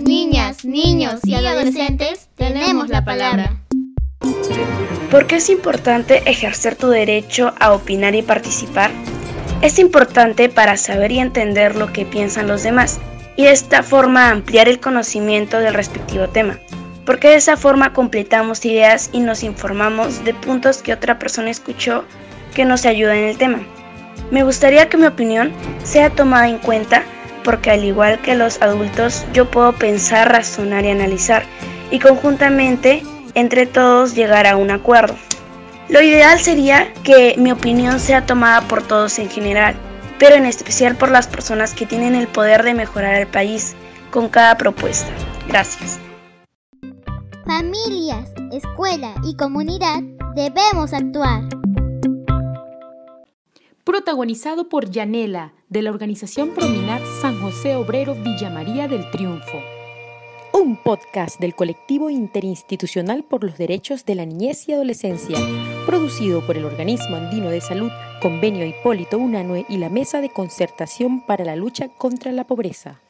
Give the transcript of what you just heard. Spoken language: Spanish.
niñas, niños y adolescentes tenemos la palabra. ¿Por qué es importante ejercer tu derecho a opinar y participar? Es importante para saber y entender lo que piensan los demás y de esta forma ampliar el conocimiento del respectivo tema, porque de esa forma completamos ideas y nos informamos de puntos que otra persona escuchó que nos ayudan en el tema. Me gustaría que mi opinión sea tomada en cuenta porque al igual que los adultos yo puedo pensar, razonar y analizar y conjuntamente entre todos llegar a un acuerdo. Lo ideal sería que mi opinión sea tomada por todos en general, pero en especial por las personas que tienen el poder de mejorar el país con cada propuesta. Gracias. Familias, escuela y comunidad debemos actuar. Protagonizado por Yanela, de la organización Prominat San José Obrero Villa María del Triunfo un podcast del colectivo interinstitucional por los derechos de la niñez y adolescencia, producido por el Organismo Andino de Salud, Convenio Hipólito Unanue y la Mesa de Concertación para la Lucha contra la Pobreza.